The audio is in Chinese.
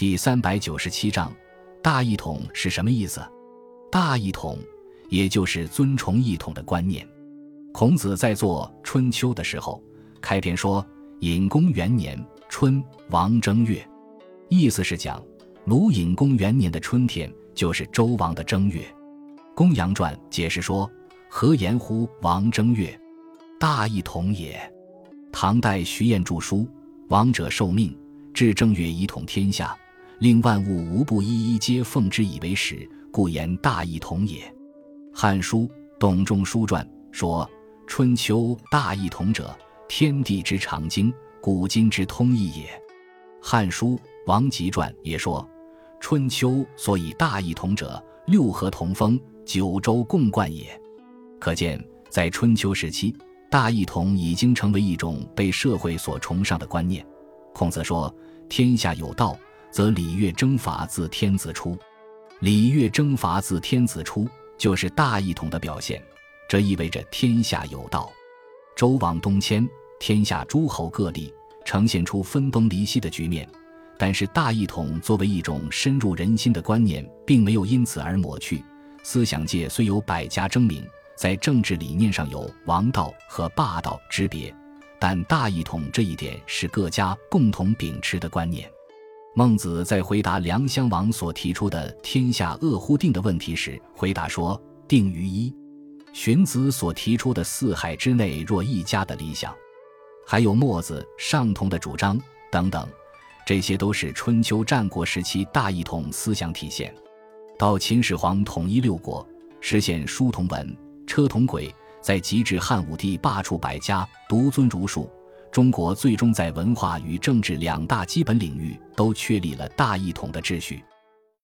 第三百九十七章，大一统是什么意思？大一统，也就是尊崇一统的观念。孔子在做《春秋》的时候，开篇说：“隐公元年春，王正月。”意思是讲鲁隐公元年的春天就是周王的正月。《公羊传》解释说：“何言乎王正月？大一统也。”唐代徐彦著书：“王者受命，至正月以统天下。”令万物无不一一皆奉之以为始，故言大一统也。《汉书·董仲舒传》说：“春秋大一统者，天地之常经，古今之通义也。”《汉书·王吉传》也说：“春秋所以大一统者，六合同风，九州共贯也。”可见，在春秋时期，大一统已经成为一种被社会所崇尚的观念。孔子说：“天下有道。”则礼乐征伐自天子出，礼乐征伐自天子出，就是大一统的表现。这意味着天下有道。周王东迁，天下诸侯各立，呈现出分崩离析的局面。但是大一统作为一种深入人心的观念，并没有因此而抹去。思想界虽有百家争鸣，在政治理念上有王道和霸道之别，但大一统这一点是各家共同秉持的观念。孟子在回答梁襄王所提出的“天下恶乎定”的问题时，回答说：“定于一。”荀子所提出的“四海之内若一家”的理想，还有墨子、尚同的主张等等，这些都是春秋战国时期大一统思想体现。到秦始皇统一六国，实现书同文、车同轨，在极致汉武帝罢黜百家、独尊儒术。中国最终在文化与政治两大基本领域都确立了大一统的秩序。